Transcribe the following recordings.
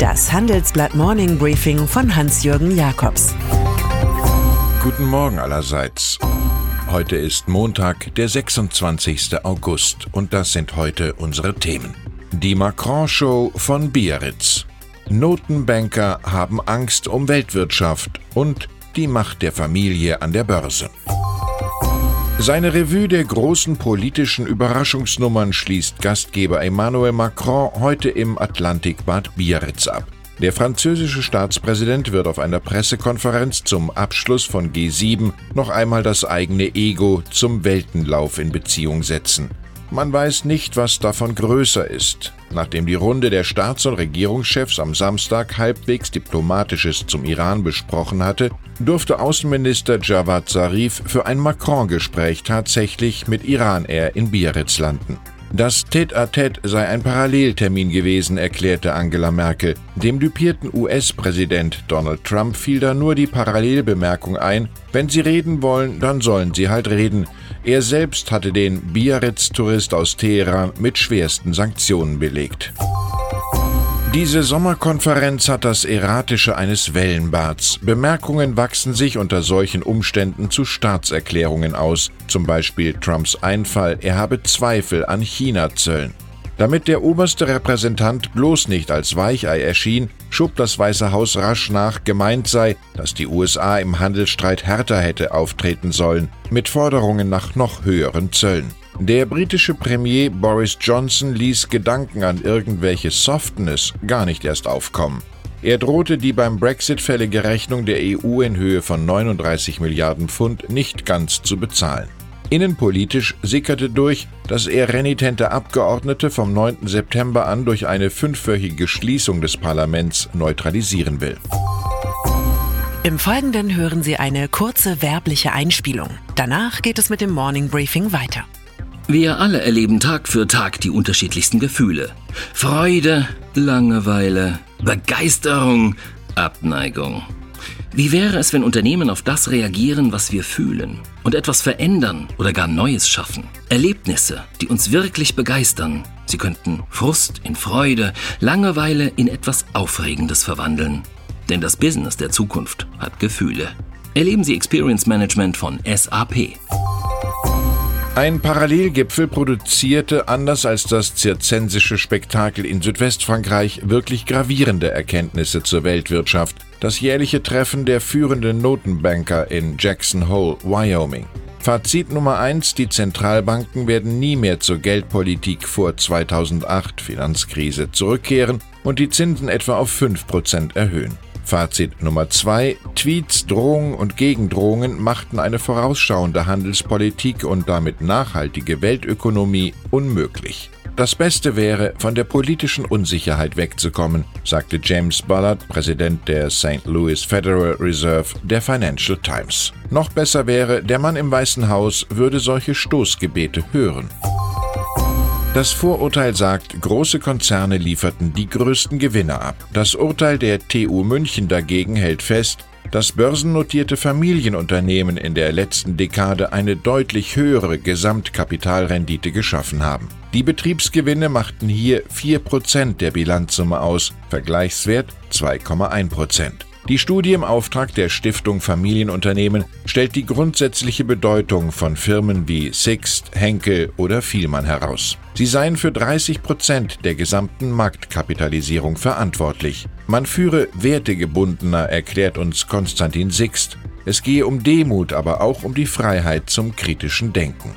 Das Handelsblatt Morning Briefing von Hans-Jürgen Jakobs. Guten Morgen allerseits. Heute ist Montag, der 26. August und das sind heute unsere Themen. Die Macron-Show von Biarritz. Notenbanker haben Angst um Weltwirtschaft und die Macht der Familie an der Börse. Seine Revue der großen politischen Überraschungsnummern schließt Gastgeber Emmanuel Macron heute im Atlantikbad Biarritz ab. Der französische Staatspräsident wird auf einer Pressekonferenz zum Abschluss von G7 noch einmal das eigene Ego zum Weltenlauf in Beziehung setzen. Man weiß nicht, was davon größer ist. Nachdem die Runde der Staats- und Regierungschefs am Samstag halbwegs Diplomatisches zum Iran besprochen hatte, durfte Außenminister Javad Zarif für ein Macron-Gespräch tatsächlich mit Iran Air in Biarritz landen. Das Tête-à-Tête sei ein Paralleltermin gewesen, erklärte Angela Merkel. Dem dupierten US-Präsident Donald Trump fiel da nur die Parallelbemerkung ein, wenn Sie reden wollen, dann sollen Sie halt reden. Er selbst hatte den Biarritz-Tourist aus Teheran mit schwersten Sanktionen belegt. Diese Sommerkonferenz hat das Erratische eines Wellenbads. Bemerkungen wachsen sich unter solchen Umständen zu Staatserklärungen aus, zum Beispiel Trumps Einfall, er habe Zweifel an China-Zöllen. Damit der oberste Repräsentant bloß nicht als Weichei erschien, schob das Weiße Haus rasch nach, gemeint sei, dass die USA im Handelsstreit härter hätte auftreten sollen, mit Forderungen nach noch höheren Zöllen. Der britische Premier Boris Johnson ließ Gedanken an irgendwelche Softness gar nicht erst aufkommen. Er drohte die beim Brexit fällige Rechnung der EU in Höhe von 39 Milliarden Pfund nicht ganz zu bezahlen. Innenpolitisch sickerte durch, dass er renitente Abgeordnete vom 9. September an durch eine fünfwöchige Schließung des Parlaments neutralisieren will. Im Folgenden hören Sie eine kurze werbliche Einspielung. Danach geht es mit dem Morning Briefing weiter. Wir alle erleben Tag für Tag die unterschiedlichsten Gefühle. Freude, Langeweile, Begeisterung, Abneigung. Wie wäre es, wenn Unternehmen auf das reagieren, was wir fühlen und etwas verändern oder gar Neues schaffen? Erlebnisse, die uns wirklich begeistern. Sie könnten Frust in Freude, Langeweile in etwas Aufregendes verwandeln. Denn das Business der Zukunft hat Gefühle. Erleben Sie Experience Management von SAP. Ein Parallelgipfel produzierte, anders als das zirzensische Spektakel in Südwestfrankreich, wirklich gravierende Erkenntnisse zur Weltwirtschaft. Das jährliche Treffen der führenden Notenbanker in Jackson Hole, Wyoming. Fazit Nummer 1, die Zentralbanken werden nie mehr zur Geldpolitik vor 2008 Finanzkrise zurückkehren und die Zinsen etwa auf 5% erhöhen. Fazit Nummer zwei: Tweets, Drohungen und Gegendrohungen machten eine vorausschauende Handelspolitik und damit nachhaltige Weltökonomie unmöglich. Das Beste wäre, von der politischen Unsicherheit wegzukommen, sagte James Ballard, Präsident der St. Louis Federal Reserve der Financial Times. Noch besser wäre, der Mann im Weißen Haus würde solche Stoßgebete hören. Das Vorurteil sagt, große Konzerne lieferten die größten Gewinne ab. Das Urteil der TU München dagegen hält fest, dass börsennotierte Familienunternehmen in der letzten Dekade eine deutlich höhere Gesamtkapitalrendite geschaffen haben. Die Betriebsgewinne machten hier 4% der Bilanzsumme aus, Vergleichswert 2,1%. Die Studie im Auftrag der Stiftung Familienunternehmen stellt die grundsätzliche Bedeutung von Firmen wie Sixt, Henkel oder Vielmann heraus. Sie seien für 30 Prozent der gesamten Marktkapitalisierung verantwortlich. Man führe wertegebundener, erklärt uns Konstantin Sixt. Es gehe um Demut, aber auch um die Freiheit zum kritischen Denken.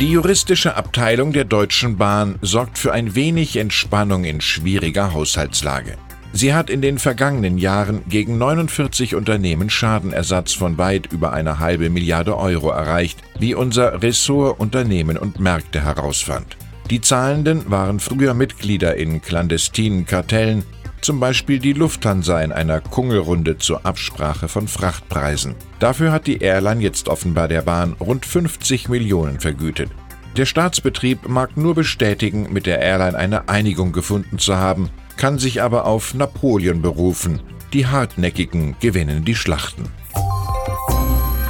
Die juristische Abteilung der Deutschen Bahn sorgt für ein wenig Entspannung in schwieriger Haushaltslage. Sie hat in den vergangenen Jahren gegen 49 Unternehmen Schadenersatz von weit über eine halbe Milliarde Euro erreicht, wie unser Ressort Unternehmen und Märkte herausfand. Die Zahlenden waren früher Mitglieder in clandestinen Kartellen, zum Beispiel die Lufthansa in einer Kungelrunde zur Absprache von Frachtpreisen. Dafür hat die Airline jetzt offenbar der Bahn rund 50 Millionen vergütet. Der Staatsbetrieb mag nur bestätigen, mit der Airline eine Einigung gefunden zu haben, kann sich aber auf Napoleon berufen. Die Hartnäckigen gewinnen die Schlachten.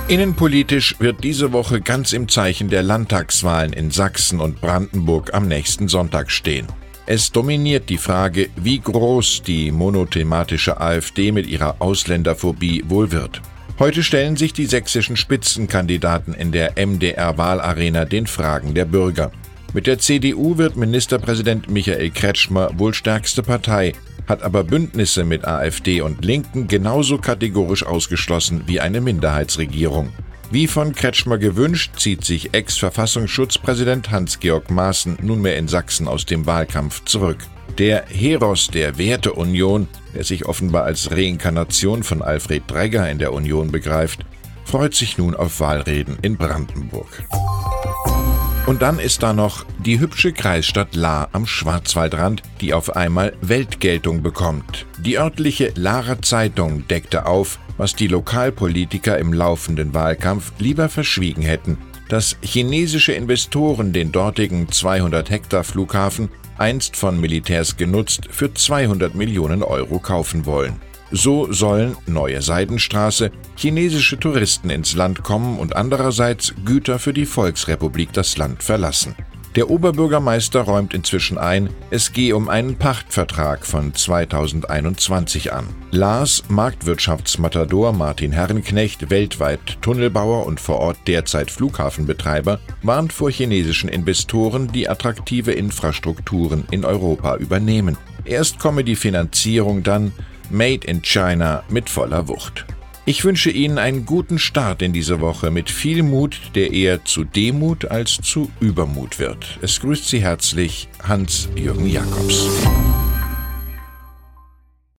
Innenpolitisch wird diese Woche ganz im Zeichen der Landtagswahlen in Sachsen und Brandenburg am nächsten Sonntag stehen. Es dominiert die Frage, wie groß die monothematische AfD mit ihrer Ausländerphobie wohl wird. Heute stellen sich die sächsischen Spitzenkandidaten in der MDR-Wahlarena den Fragen der Bürger. Mit der CDU wird Ministerpräsident Michael Kretschmer wohl stärkste Partei, hat aber Bündnisse mit AfD und Linken genauso kategorisch ausgeschlossen wie eine Minderheitsregierung. Wie von Kretschmer gewünscht, zieht sich Ex-Verfassungsschutzpräsident Hans-Georg Maaßen nunmehr in Sachsen aus dem Wahlkampf zurück. Der Heros der Werteunion, der sich offenbar als Reinkarnation von Alfred Bregger in der Union begreift, freut sich nun auf Wahlreden in Brandenburg. Und dann ist da noch die hübsche Kreisstadt La am Schwarzwaldrand, die auf einmal Weltgeltung bekommt. Die örtliche Larer Zeitung deckte auf, was die Lokalpolitiker im laufenden Wahlkampf lieber verschwiegen hätten, dass chinesische Investoren den dortigen 200 Hektar Flughafen einst von Militärs genutzt für 200 Millionen Euro kaufen wollen. So sollen neue Seidenstraße, chinesische Touristen ins Land kommen und andererseits Güter für die Volksrepublik das Land verlassen. Der Oberbürgermeister räumt inzwischen ein, es gehe um einen Pachtvertrag von 2021 an. Lars Marktwirtschaftsmatador Martin Herrenknecht, weltweit Tunnelbauer und vor Ort derzeit Flughafenbetreiber, warnt vor chinesischen Investoren, die attraktive Infrastrukturen in Europa übernehmen. Erst komme die Finanzierung dann, Made in China mit voller Wucht. Ich wünsche Ihnen einen guten Start in diese Woche mit viel Mut, der eher zu Demut als zu Übermut wird. Es grüßt Sie herzlich Hans-Jürgen Jakobs.